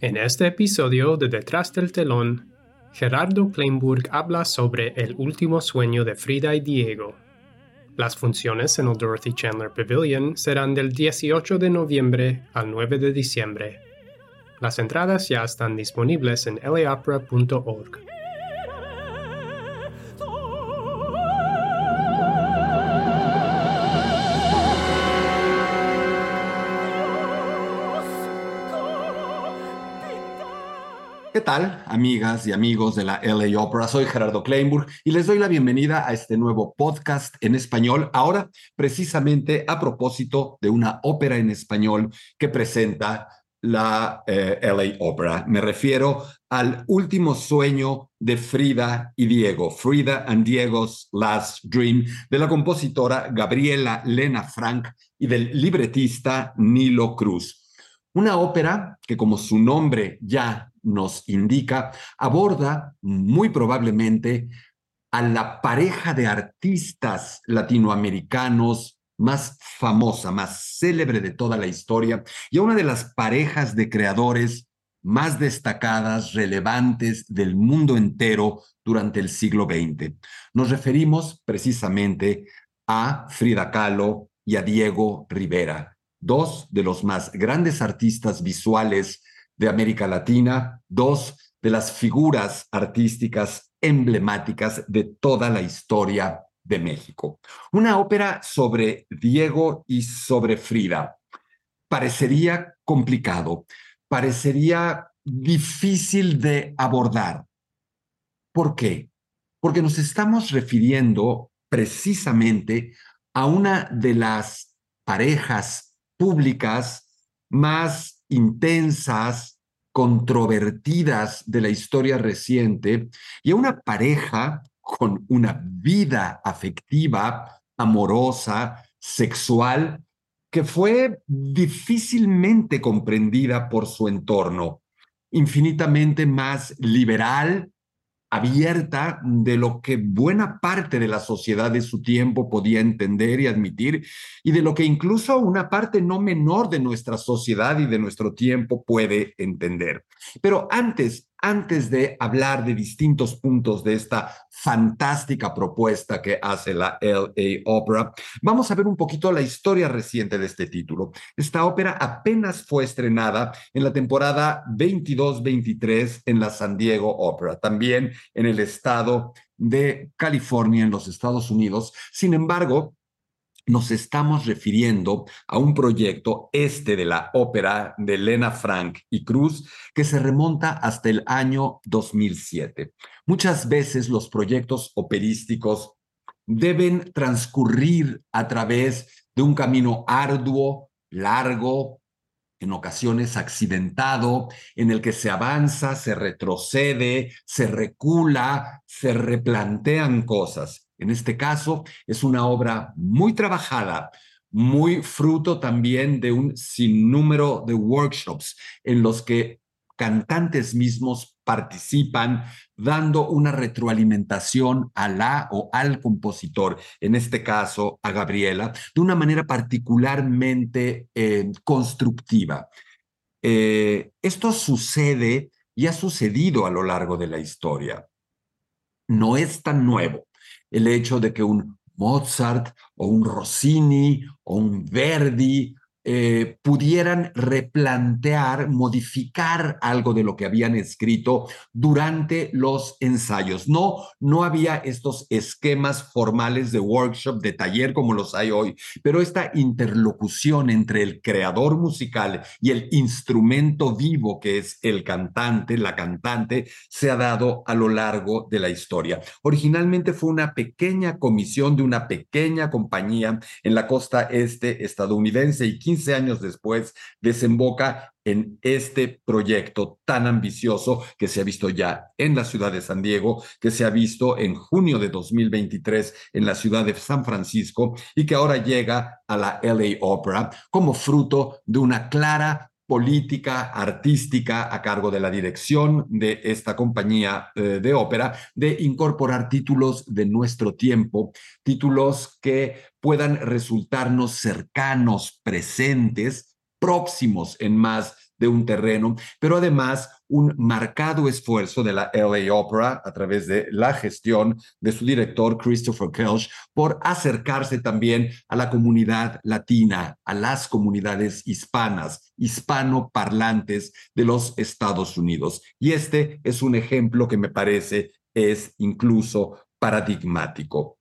En este episodio de Detrás del telón, Gerardo Kleinburg habla sobre el último sueño de Frida y Diego. Las funciones en el Dorothy Chandler Pavilion serán del 18 de noviembre al 9 de diciembre. Las entradas ya están disponibles en laopera.org. amigas y amigos de la LA Opera? Soy Gerardo Kleinburg y les doy la bienvenida a este nuevo podcast en español, ahora precisamente a propósito de una ópera en español que presenta la eh, LA Opera. Me refiero al último sueño de Frida y Diego, Frida and Diego's Last Dream, de la compositora Gabriela Lena Frank y del libretista Nilo Cruz. Una ópera que, como su nombre ya nos indica, aborda muy probablemente a la pareja de artistas latinoamericanos más famosa, más célebre de toda la historia y a una de las parejas de creadores más destacadas, relevantes del mundo entero durante el siglo XX. Nos referimos precisamente a Frida Kahlo y a Diego Rivera, dos de los más grandes artistas visuales de América Latina, dos de las figuras artísticas emblemáticas de toda la historia de México. Una ópera sobre Diego y sobre Frida. Parecería complicado, parecería difícil de abordar. ¿Por qué? Porque nos estamos refiriendo precisamente a una de las parejas públicas más intensas, controvertidas de la historia reciente y a una pareja con una vida afectiva, amorosa, sexual, que fue difícilmente comprendida por su entorno, infinitamente más liberal abierta de lo que buena parte de la sociedad de su tiempo podía entender y admitir y de lo que incluso una parte no menor de nuestra sociedad y de nuestro tiempo puede entender. Pero antes antes de hablar de distintos puntos de esta fantástica propuesta que hace la LA Opera, vamos a ver un poquito la historia reciente de este título. Esta ópera apenas fue estrenada en la temporada 22-23 en la San Diego Opera, también en el estado de California, en los Estados Unidos. Sin embargo, nos estamos refiriendo a un proyecto, este de la ópera de Elena Frank y Cruz, que se remonta hasta el año 2007. Muchas veces los proyectos operísticos deben transcurrir a través de un camino arduo, largo, en ocasiones accidentado, en el que se avanza, se retrocede, se recula, se replantean cosas. En este caso, es una obra muy trabajada, muy fruto también de un sinnúmero de workshops en los que cantantes mismos participan dando una retroalimentación a la o al compositor, en este caso a Gabriela, de una manera particularmente eh, constructiva. Eh, esto sucede y ha sucedido a lo largo de la historia. No es tan nuevo el hecho de que un Mozart o un Rossini o un Verdi eh, pudieran replantear, modificar algo de lo que habían escrito durante los ensayos. No, no había estos esquemas formales de workshop, de taller como los hay hoy, pero esta interlocución entre el creador musical y el instrumento vivo que es el cantante, la cantante, se ha dado a lo largo de la historia. Originalmente fue una pequeña comisión de una pequeña compañía en la costa este estadounidense y 15 años después, desemboca en este proyecto tan ambicioso que se ha visto ya en la ciudad de San Diego, que se ha visto en junio de 2023 en la ciudad de San Francisco y que ahora llega a la LA Opera como fruto de una clara política artística a cargo de la dirección de esta compañía eh, de ópera de incorporar títulos de nuestro tiempo, títulos que puedan resultarnos cercanos, presentes, próximos en más de un terreno, pero además un marcado esfuerzo de la LA Opera a través de la gestión de su director Christopher Kelch por acercarse también a la comunidad latina, a las comunidades hispanas, hispanoparlantes de los Estados Unidos. Y este es un ejemplo que me parece es incluso paradigmático.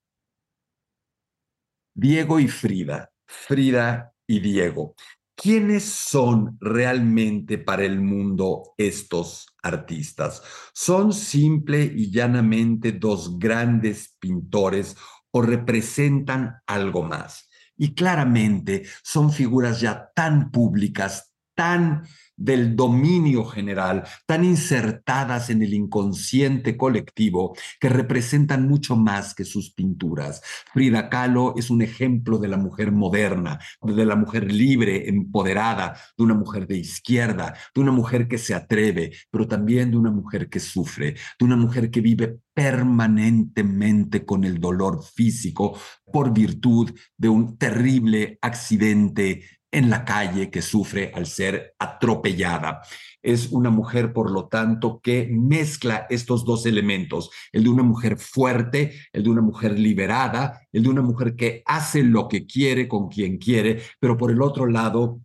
Diego y Frida, Frida y Diego. ¿Quiénes son realmente para el mundo estos artistas? ¿Son simple y llanamente dos grandes pintores o representan algo más? Y claramente son figuras ya tan públicas, tan del dominio general, tan insertadas en el inconsciente colectivo, que representan mucho más que sus pinturas. Frida Kahlo es un ejemplo de la mujer moderna, de la mujer libre, empoderada, de una mujer de izquierda, de una mujer que se atreve, pero también de una mujer que sufre, de una mujer que vive permanentemente con el dolor físico por virtud de un terrible accidente en la calle que sufre al ser atropellada. Es una mujer, por lo tanto, que mezcla estos dos elementos, el de una mujer fuerte, el de una mujer liberada, el de una mujer que hace lo que quiere con quien quiere, pero por el otro lado,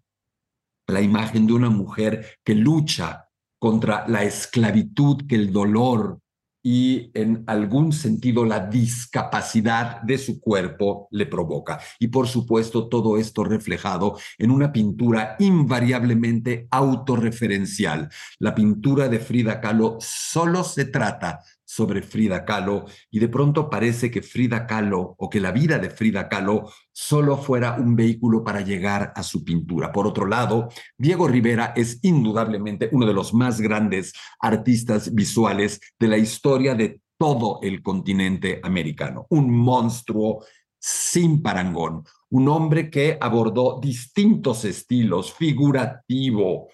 la imagen de una mujer que lucha contra la esclavitud que el dolor y en algún sentido la discapacidad de su cuerpo le provoca. Y por supuesto todo esto reflejado en una pintura invariablemente autorreferencial. La pintura de Frida Kahlo solo se trata sobre Frida Kahlo y de pronto parece que Frida Kahlo o que la vida de Frida Kahlo solo fuera un vehículo para llegar a su pintura. Por otro lado, Diego Rivera es indudablemente uno de los más grandes artistas visuales de la historia de todo el continente americano, un monstruo sin parangón, un hombre que abordó distintos estilos, figurativo,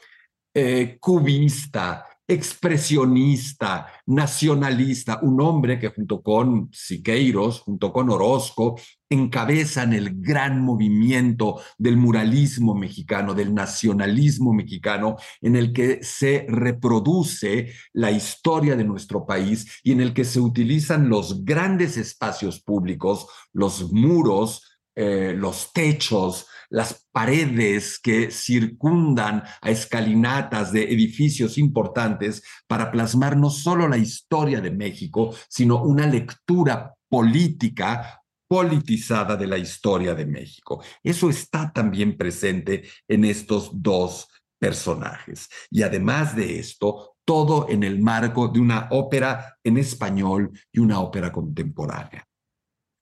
eh, cubista, expresionista, nacionalista, un hombre que junto con Siqueiros, junto con Orozco, encabezan el gran movimiento del muralismo mexicano, del nacionalismo mexicano, en el que se reproduce la historia de nuestro país y en el que se utilizan los grandes espacios públicos, los muros, eh, los techos, las paredes que circundan a escalinatas de edificios importantes para plasmar no solo la historia de México, sino una lectura política politizada de la historia de México. Eso está también presente en estos dos personajes. Y además de esto, todo en el marco de una ópera en español y una ópera contemporánea.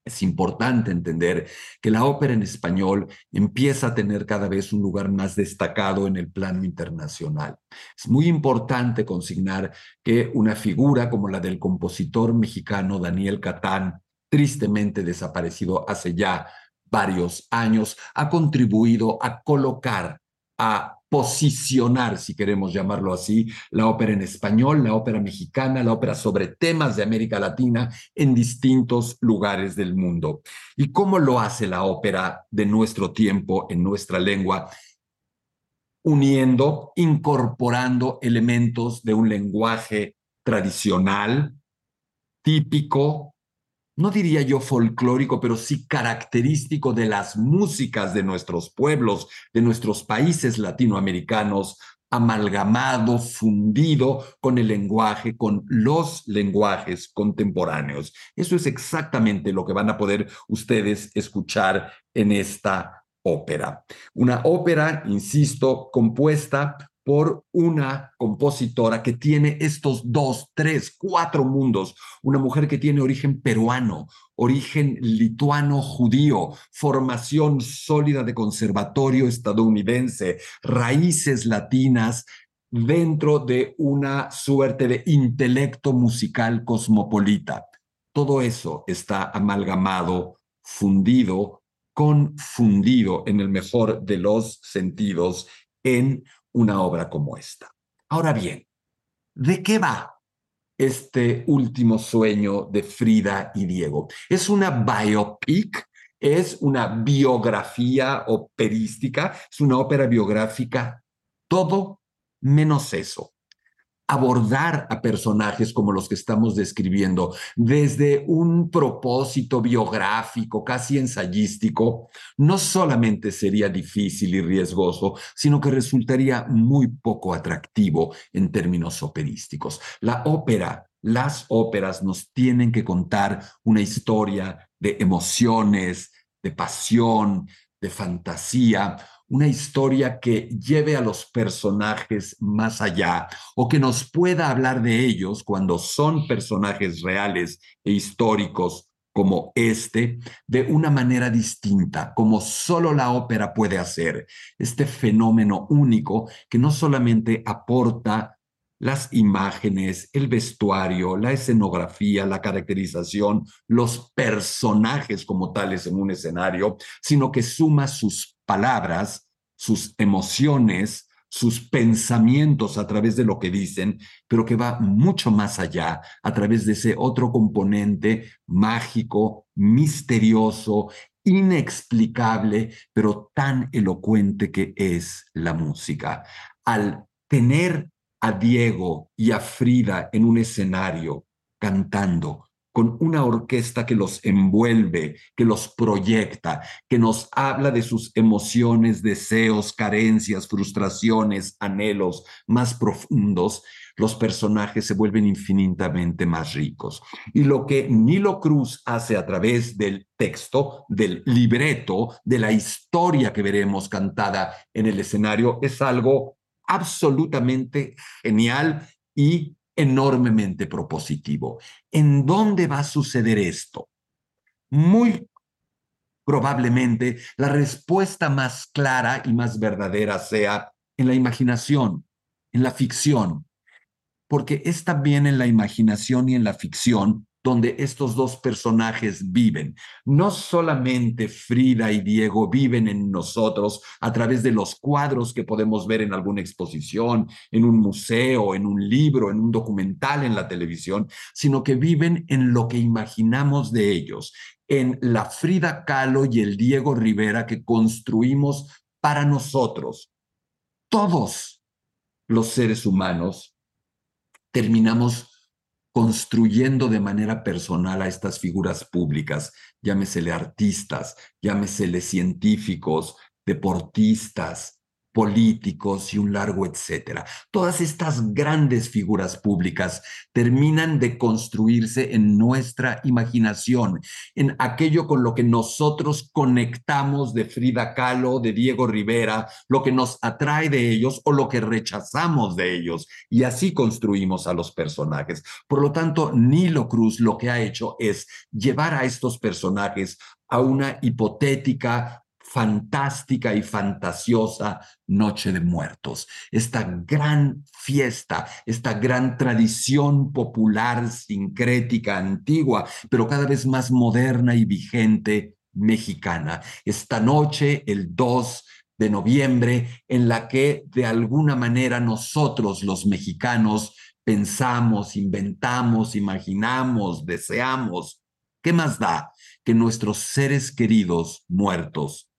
Es importante entender que la ópera en español empieza a tener cada vez un lugar más destacado en el plano internacional. Es muy importante consignar que una figura como la del compositor mexicano Daniel Catán, tristemente desaparecido hace ya varios años, ha contribuido a colocar a posicionar, si queremos llamarlo así, la ópera en español, la ópera mexicana, la ópera sobre temas de América Latina en distintos lugares del mundo. ¿Y cómo lo hace la ópera de nuestro tiempo en nuestra lengua? Uniendo, incorporando elementos de un lenguaje tradicional, típico, no diría yo folclórico, pero sí característico de las músicas de nuestros pueblos, de nuestros países latinoamericanos, amalgamado, fundido con el lenguaje, con los lenguajes contemporáneos. Eso es exactamente lo que van a poder ustedes escuchar en esta ópera. Una ópera, insisto, compuesta por una compositora que tiene estos dos, tres, cuatro mundos. Una mujer que tiene origen peruano, origen lituano judío, formación sólida de conservatorio estadounidense, raíces latinas dentro de una suerte de intelecto musical cosmopolita. Todo eso está amalgamado, fundido, confundido en el mejor de los sentidos en una obra como esta. Ahora bien, ¿de qué va este último sueño de Frida y Diego? ¿Es una biopic? ¿Es una biografía operística? ¿Es una ópera biográfica? Todo menos eso abordar a personajes como los que estamos describiendo desde un propósito biográfico, casi ensayístico, no solamente sería difícil y riesgoso, sino que resultaría muy poco atractivo en términos operísticos. La ópera, las óperas nos tienen que contar una historia de emociones, de pasión, de fantasía, una historia que lleve a los personajes más allá o que nos pueda hablar de ellos cuando son personajes reales e históricos como este, de una manera distinta, como solo la ópera puede hacer. Este fenómeno único que no solamente aporta las imágenes, el vestuario, la escenografía, la caracterización, los personajes como tales en un escenario, sino que suma sus palabras, sus emociones, sus pensamientos a través de lo que dicen, pero que va mucho más allá, a través de ese otro componente mágico, misterioso, inexplicable, pero tan elocuente que es la música. Al tener a Diego y a Frida en un escenario cantando, con una orquesta que los envuelve, que los proyecta, que nos habla de sus emociones, deseos, carencias, frustraciones, anhelos más profundos, los personajes se vuelven infinitamente más ricos. Y lo que Nilo Cruz hace a través del texto, del libreto, de la historia que veremos cantada en el escenario, es algo absolutamente genial y enormemente propositivo. ¿En dónde va a suceder esto? Muy probablemente la respuesta más clara y más verdadera sea en la imaginación, en la ficción, porque es también en la imaginación y en la ficción donde estos dos personajes viven. No solamente Frida y Diego viven en nosotros a través de los cuadros que podemos ver en alguna exposición, en un museo, en un libro, en un documental en la televisión, sino que viven en lo que imaginamos de ellos, en la Frida Kahlo y el Diego Rivera que construimos para nosotros. Todos los seres humanos terminamos construyendo de manera personal a estas figuras públicas, llámesele artistas, llámesele científicos, deportistas, políticos y un largo etcétera. Todas estas grandes figuras públicas terminan de construirse en nuestra imaginación, en aquello con lo que nosotros conectamos de Frida Kahlo, de Diego Rivera, lo que nos atrae de ellos o lo que rechazamos de ellos. Y así construimos a los personajes. Por lo tanto, Nilo Cruz lo que ha hecho es llevar a estos personajes a una hipotética fantástica y fantasiosa Noche de Muertos, esta gran fiesta, esta gran tradición popular, sincrética, antigua, pero cada vez más moderna y vigente mexicana. Esta noche, el 2 de noviembre, en la que de alguna manera nosotros los mexicanos pensamos, inventamos, imaginamos, deseamos. ¿Qué más da que nuestros seres queridos muertos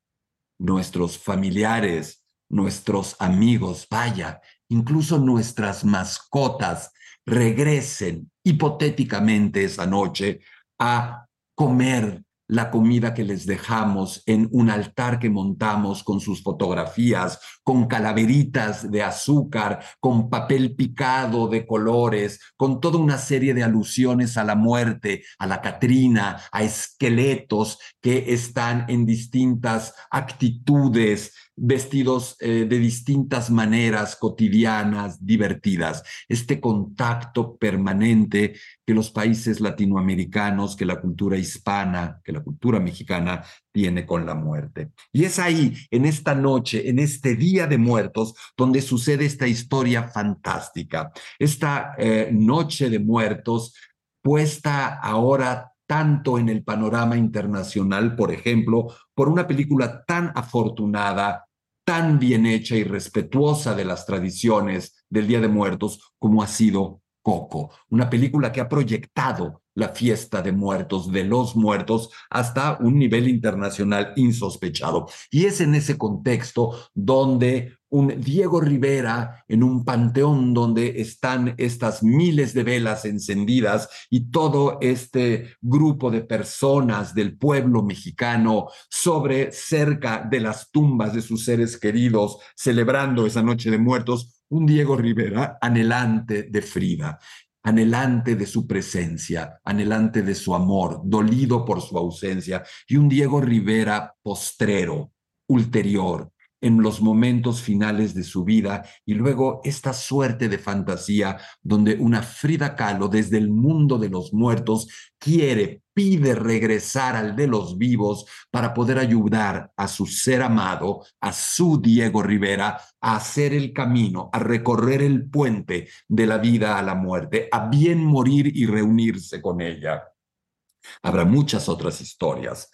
nuestros familiares, nuestros amigos, vaya, incluso nuestras mascotas regresen hipotéticamente esa noche a comer la comida que les dejamos en un altar que montamos con sus fotografías, con calaveritas de azúcar, con papel picado de colores, con toda una serie de alusiones a la muerte, a la Catrina, a esqueletos que están en distintas actitudes, vestidos eh, de distintas maneras cotidianas, divertidas. Este contacto permanente que los países latinoamericanos, que la cultura hispana, que la cultura mexicana tiene con la muerte. Y es ahí, en esta noche, en este Día de Muertos, donde sucede esta historia fantástica. Esta eh, Noche de Muertos puesta ahora tanto en el panorama internacional, por ejemplo, por una película tan afortunada tan bien hecha y respetuosa de las tradiciones del Día de Muertos como ha sido Coco, una película que ha proyectado la fiesta de muertos, de los muertos, hasta un nivel internacional insospechado. Y es en ese contexto donde un Diego Rivera en un panteón donde están estas miles de velas encendidas y todo este grupo de personas del pueblo mexicano sobre cerca de las tumbas de sus seres queridos celebrando esa noche de muertos, un Diego Rivera anhelante de Frida anhelante de su presencia, anhelante de su amor, dolido por su ausencia, y un Diego Rivera postrero, ulterior, en los momentos finales de su vida y luego esta suerte de fantasía donde una Frida Kahlo desde el mundo de los muertos quiere, pide regresar al de los vivos para poder ayudar a su ser amado, a su Diego Rivera, a hacer el camino, a recorrer el puente de la vida a la muerte, a bien morir y reunirse con ella. Habrá muchas otras historias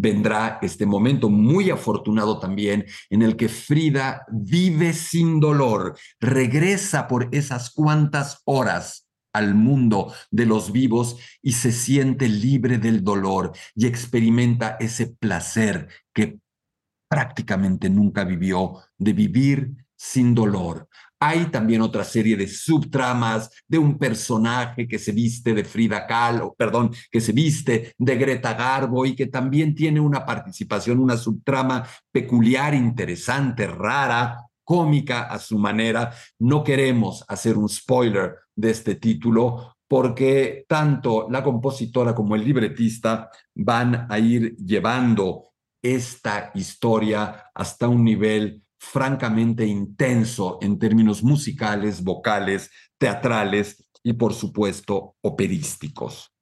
vendrá este momento muy afortunado también en el que Frida vive sin dolor, regresa por esas cuantas horas al mundo de los vivos y se siente libre del dolor y experimenta ese placer que prácticamente nunca vivió de vivir sin dolor, hay también otra serie de subtramas de un personaje que se viste de Frida Kahlo, perdón, que se viste de Greta Garbo y que también tiene una participación, una subtrama peculiar, interesante, rara, cómica a su manera. No queremos hacer un spoiler de este título porque tanto la compositora como el libretista van a ir llevando esta historia hasta un nivel francamente intenso en términos musicales, vocales, teatrales y por supuesto operísticos.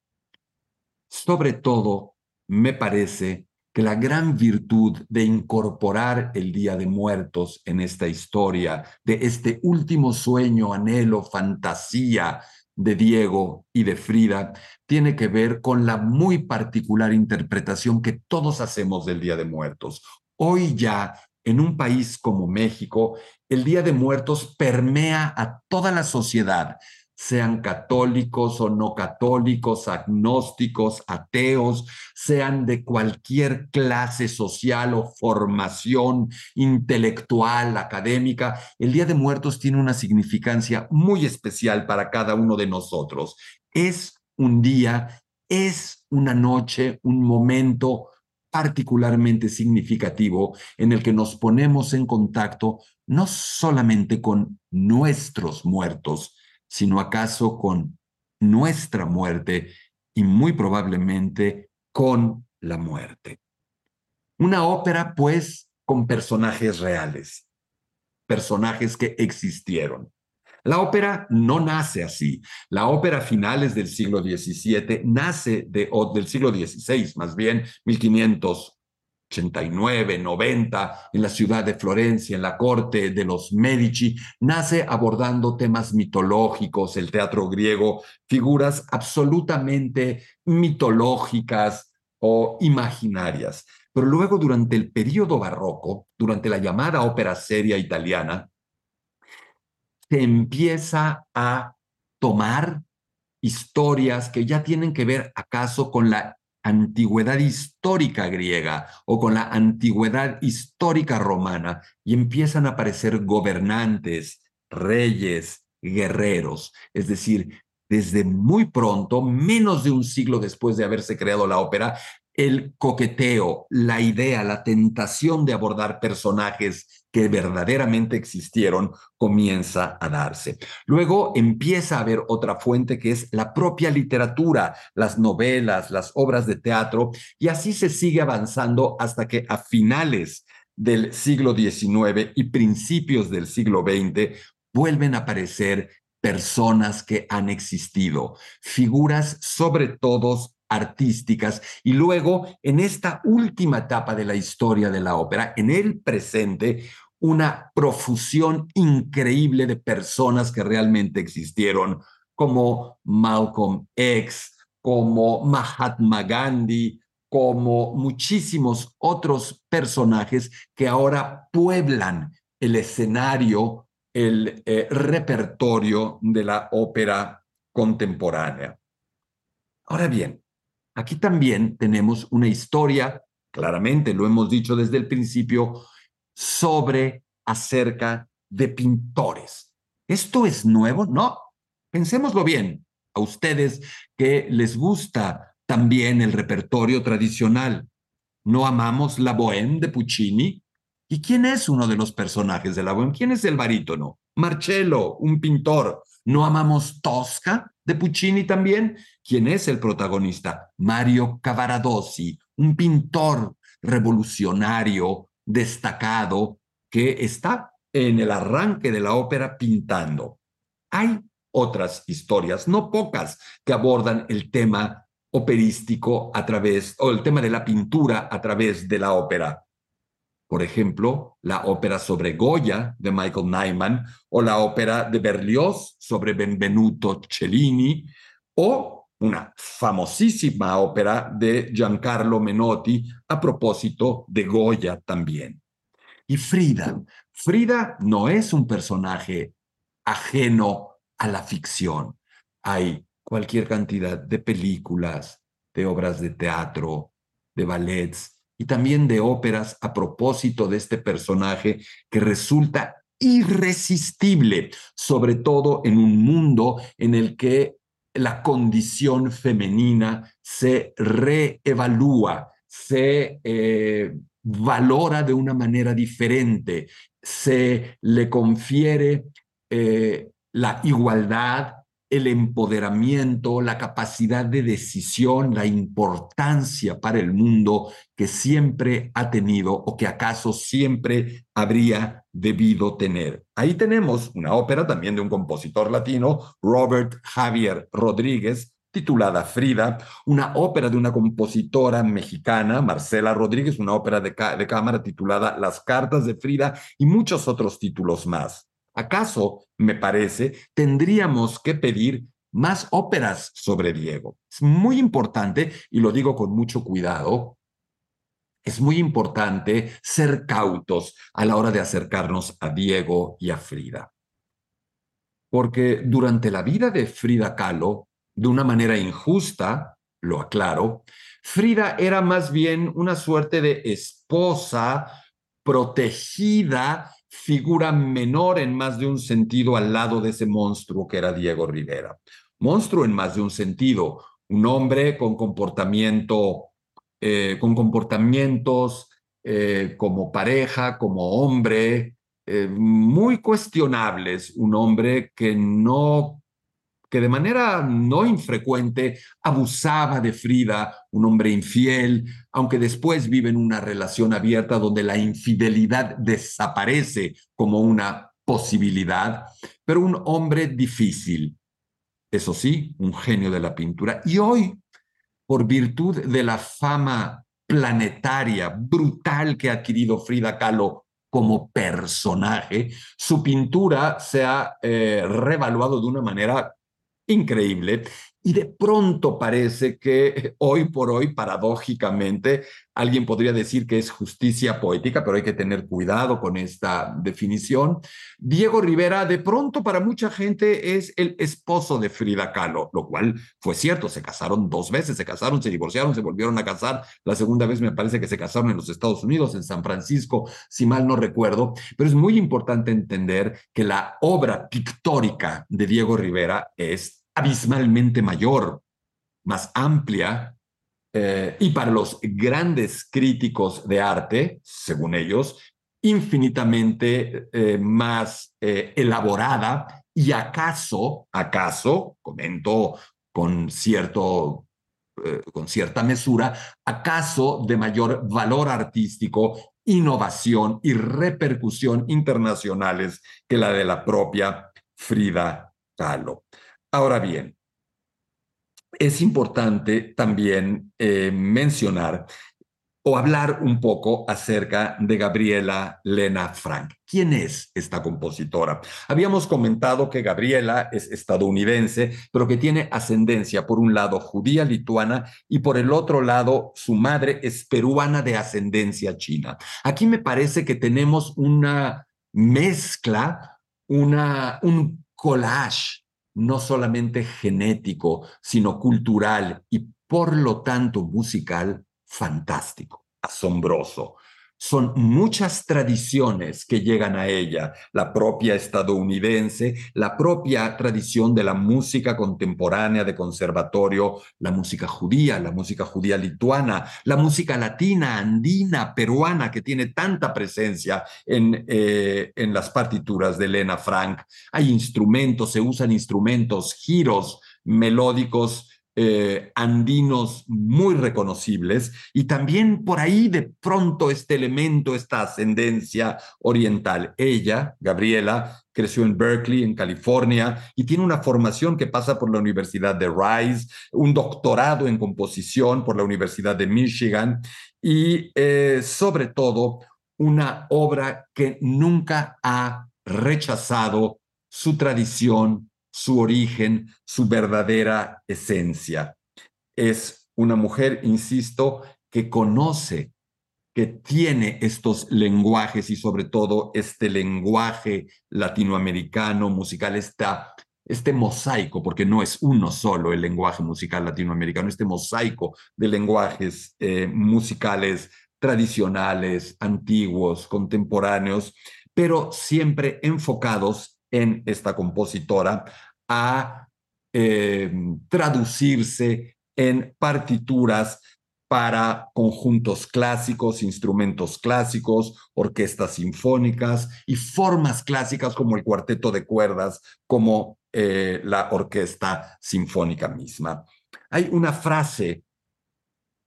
Sobre todo, me parece que la gran virtud de incorporar el Día de Muertos en esta historia, de este último sueño, anhelo, fantasía de Diego y de Frida, tiene que ver con la muy particular interpretación que todos hacemos del Día de Muertos. Hoy ya en un país como México, el Día de Muertos permea a toda la sociedad, sean católicos o no católicos, agnósticos, ateos, sean de cualquier clase social o formación intelectual, académica, el Día de Muertos tiene una significancia muy especial para cada uno de nosotros. Es un día, es una noche, un momento particularmente significativo en el que nos ponemos en contacto no solamente con nuestros muertos, sino acaso con nuestra muerte y muy probablemente con la muerte. Una ópera, pues, con personajes reales, personajes que existieron. La ópera no nace así. La ópera finales del siglo XVII nace de, del siglo XVI, más bien 1589, 90, en la ciudad de Florencia, en la corte de los Medici, nace abordando temas mitológicos, el teatro griego, figuras absolutamente mitológicas o imaginarias. Pero luego, durante el periodo barroco, durante la llamada ópera seria italiana, se empieza a tomar historias que ya tienen que ver acaso con la antigüedad histórica griega o con la antigüedad histórica romana y empiezan a aparecer gobernantes, reyes, guerreros, es decir, desde muy pronto, menos de un siglo después de haberse creado la ópera, el coqueteo, la idea, la tentación de abordar personajes que verdaderamente existieron comienza a darse. Luego empieza a haber otra fuente que es la propia literatura, las novelas, las obras de teatro, y así se sigue avanzando hasta que a finales del siglo XIX y principios del siglo XX vuelven a aparecer personas que han existido, figuras sobre todo artísticas y luego en esta última etapa de la historia de la ópera, en el presente, una profusión increíble de personas que realmente existieron, como Malcolm X, como Mahatma Gandhi, como muchísimos otros personajes que ahora pueblan el escenario, el eh, repertorio de la ópera contemporánea. Ahora bien, aquí también tenemos una historia, claramente lo hemos dicho desde el principio, sobre, acerca de pintores. ¿Esto es nuevo? No. Pensémoslo bien. A ustedes que les gusta también el repertorio tradicional. ¿No amamos la Bohème de Puccini? ¿Y quién es uno de los personajes de la Bohème? ¿Quién es el barítono? Marcello, un pintor. ¿No amamos Tosca de Puccini también? ¿Quién es el protagonista? Mario Cavaradossi, un pintor revolucionario, destacado, que está en el arranque de la ópera pintando. Hay otras historias, no pocas, que abordan el tema operístico a través, o el tema de la pintura a través de la ópera. Por ejemplo, la ópera sobre Goya de Michael Nyman o la ópera de Berlioz sobre Benvenuto Cellini o una famosísima ópera de Giancarlo Menotti a propósito de Goya también. Y Frida, Frida no es un personaje ajeno a la ficción. Hay cualquier cantidad de películas, de obras de teatro, de ballets y también de óperas a propósito de este personaje que resulta irresistible, sobre todo en un mundo en el que la condición femenina se reevalúa, se eh, valora de una manera diferente, se le confiere eh, la igualdad, el empoderamiento, la capacidad de decisión, la importancia para el mundo que siempre ha tenido o que acaso siempre habría debido tener. Ahí tenemos una ópera también de un compositor latino, Robert Javier Rodríguez, titulada Frida, una ópera de una compositora mexicana, Marcela Rodríguez, una ópera de, de cámara titulada Las Cartas de Frida y muchos otros títulos más. ¿Acaso, me parece, tendríamos que pedir más óperas sobre Diego? Es muy importante, y lo digo con mucho cuidado, es muy importante ser cautos a la hora de acercarnos a Diego y a Frida. Porque durante la vida de Frida Kahlo, de una manera injusta, lo aclaro, Frida era más bien una suerte de esposa protegida figura menor en más de un sentido al lado de ese monstruo que era Diego Rivera. Monstruo en más de un sentido, un hombre con comportamiento, eh, con comportamientos eh, como pareja, como hombre, eh, muy cuestionables, un hombre que no que de manera no infrecuente abusaba de Frida, un hombre infiel, aunque después vive en una relación abierta donde la infidelidad desaparece como una posibilidad, pero un hombre difícil. Eso sí, un genio de la pintura. Y hoy, por virtud de la fama planetaria, brutal que ha adquirido Frida Kahlo como personaje, su pintura se ha eh, revaluado de una manera increíble. Y de pronto parece que hoy por hoy, paradójicamente, alguien podría decir que es justicia poética, pero hay que tener cuidado con esta definición. Diego Rivera, de pronto para mucha gente es el esposo de Frida Kahlo, lo cual fue cierto, se casaron dos veces, se casaron, se divorciaron, se volvieron a casar. La segunda vez me parece que se casaron en los Estados Unidos, en San Francisco, si mal no recuerdo. Pero es muy importante entender que la obra pictórica de Diego Rivera es abismalmente mayor, más amplia, eh, y para los grandes críticos de arte, según ellos, infinitamente eh, más eh, elaborada y acaso, acaso, comento con cierto con cierta mesura, acaso de mayor valor artístico, innovación y repercusión internacionales que la de la propia Frida Kahlo. Ahora bien, es importante también eh, mencionar o hablar un poco acerca de Gabriela Lena Frank. ¿Quién es esta compositora? Habíamos comentado que Gabriela es estadounidense, pero que tiene ascendencia por un lado judía lituana y por el otro lado su madre es peruana de ascendencia china. Aquí me parece que tenemos una mezcla, una, un collage no solamente genético, sino cultural y por lo tanto musical fantástico, asombroso. Son muchas tradiciones que llegan a ella, la propia estadounidense, la propia tradición de la música contemporánea de conservatorio, la música judía, la música judía lituana, la música latina, andina, peruana, que tiene tanta presencia en, eh, en las partituras de Elena Frank. Hay instrumentos, se usan instrumentos, giros melódicos eh, andinos muy reconocibles y también por ahí de pronto este elemento, esta ascendencia oriental. Ella, Gabriela, creció en Berkeley, en California, y tiene una formación que pasa por la Universidad de Rice, un doctorado en composición por la Universidad de Michigan y eh, sobre todo una obra que nunca ha rechazado su tradición, su origen, su verdadera esencia. Es una mujer, insisto, que conoce, que tiene estos lenguajes y sobre todo este lenguaje latinoamericano musical, esta, este mosaico, porque no es uno solo el lenguaje musical latinoamericano, este mosaico de lenguajes eh, musicales tradicionales, antiguos, contemporáneos, pero siempre enfocados en esta compositora a eh, traducirse en partituras para conjuntos clásicos, instrumentos clásicos, orquestas sinfónicas y formas clásicas como el cuarteto de cuerdas, como eh, la orquesta sinfónica misma. Hay una frase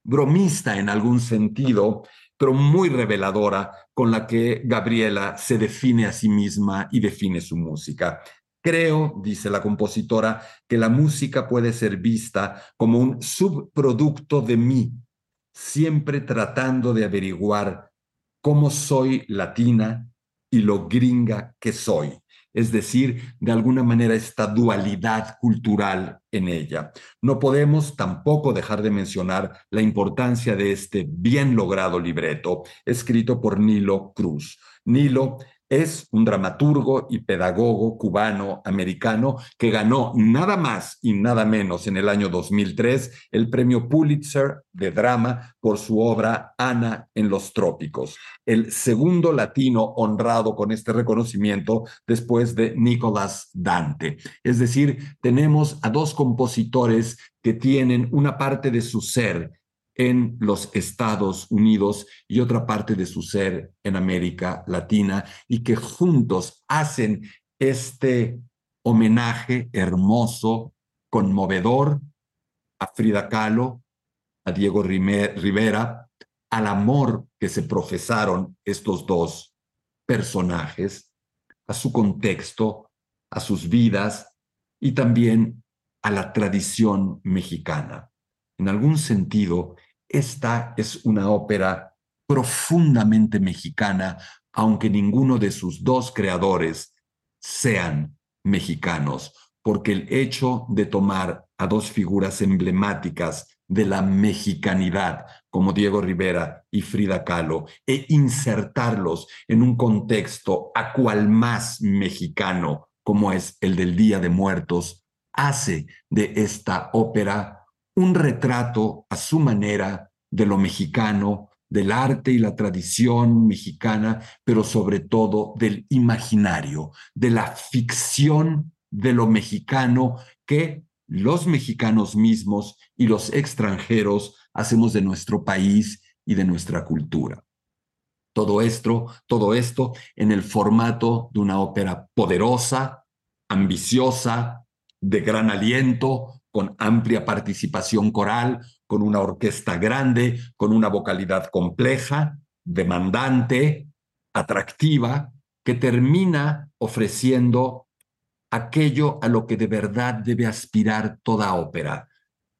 bromista en algún sentido, pero muy reveladora, con la que Gabriela se define a sí misma y define su música. Creo, dice la compositora, que la música puede ser vista como un subproducto de mí, siempre tratando de averiguar cómo soy latina y lo gringa que soy. Es decir, de alguna manera esta dualidad cultural en ella. No podemos tampoco dejar de mencionar la importancia de este bien logrado libreto escrito por Nilo Cruz. Nilo es un dramaturgo y pedagogo cubano-americano que ganó nada más y nada menos en el año 2003 el premio Pulitzer de drama por su obra Ana en los trópicos, el segundo latino honrado con este reconocimiento después de Nicolás Dante. Es decir, tenemos a dos compositores que tienen una parte de su ser en los Estados Unidos y otra parte de su ser en América Latina y que juntos hacen este homenaje hermoso, conmovedor a Frida Kahlo, a Diego Rivera, al amor que se profesaron estos dos personajes, a su contexto, a sus vidas y también a la tradición mexicana. En algún sentido, esta es una ópera profundamente mexicana, aunque ninguno de sus dos creadores sean mexicanos, porque el hecho de tomar a dos figuras emblemáticas de la mexicanidad, como Diego Rivera y Frida Kahlo, e insertarlos en un contexto a cual más mexicano, como es el del Día de Muertos, hace de esta ópera un retrato a su manera de lo mexicano, del arte y la tradición mexicana, pero sobre todo del imaginario, de la ficción de lo mexicano que los mexicanos mismos y los extranjeros hacemos de nuestro país y de nuestra cultura. Todo esto, todo esto en el formato de una ópera poderosa, ambiciosa, de gran aliento, con amplia participación coral, con una orquesta grande, con una vocalidad compleja, demandante, atractiva, que termina ofreciendo aquello a lo que de verdad debe aspirar toda ópera,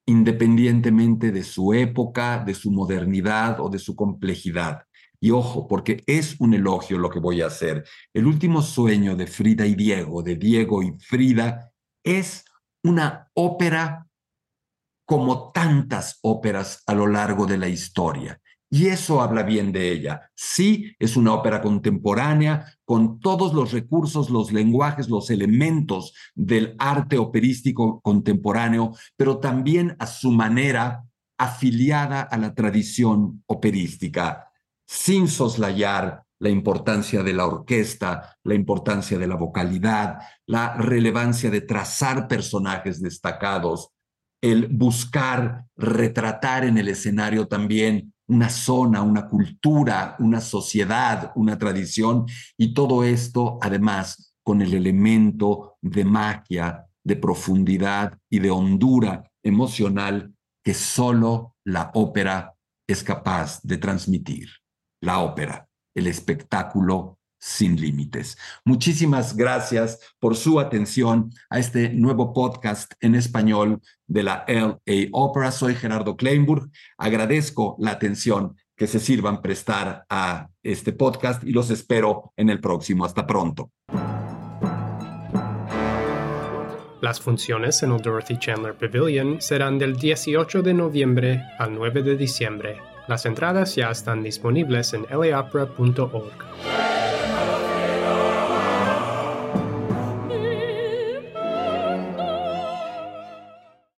independientemente de su época, de su modernidad o de su complejidad. Y ojo, porque es un elogio lo que voy a hacer. El último sueño de Frida y Diego, de Diego y Frida, es una ópera como tantas óperas a lo largo de la historia. Y eso habla bien de ella. Sí, es una ópera contemporánea con todos los recursos, los lenguajes, los elementos del arte operístico contemporáneo, pero también a su manera afiliada a la tradición operística, sin soslayar la importancia de la orquesta, la importancia de la vocalidad, la relevancia de trazar personajes destacados, el buscar retratar en el escenario también una zona, una cultura, una sociedad, una tradición, y todo esto además con el elemento de magia, de profundidad y de hondura emocional que solo la ópera es capaz de transmitir. La ópera, el espectáculo sin límites. Muchísimas gracias por su atención a este nuevo podcast en español de la LA Opera. Soy Gerardo Kleinburg. Agradezco la atención que se sirvan prestar a este podcast y los espero en el próximo. Hasta pronto. Las funciones en el Dorothy Chandler Pavilion serán del 18 de noviembre al 9 de diciembre. Las entradas ya están disponibles en laopera.org.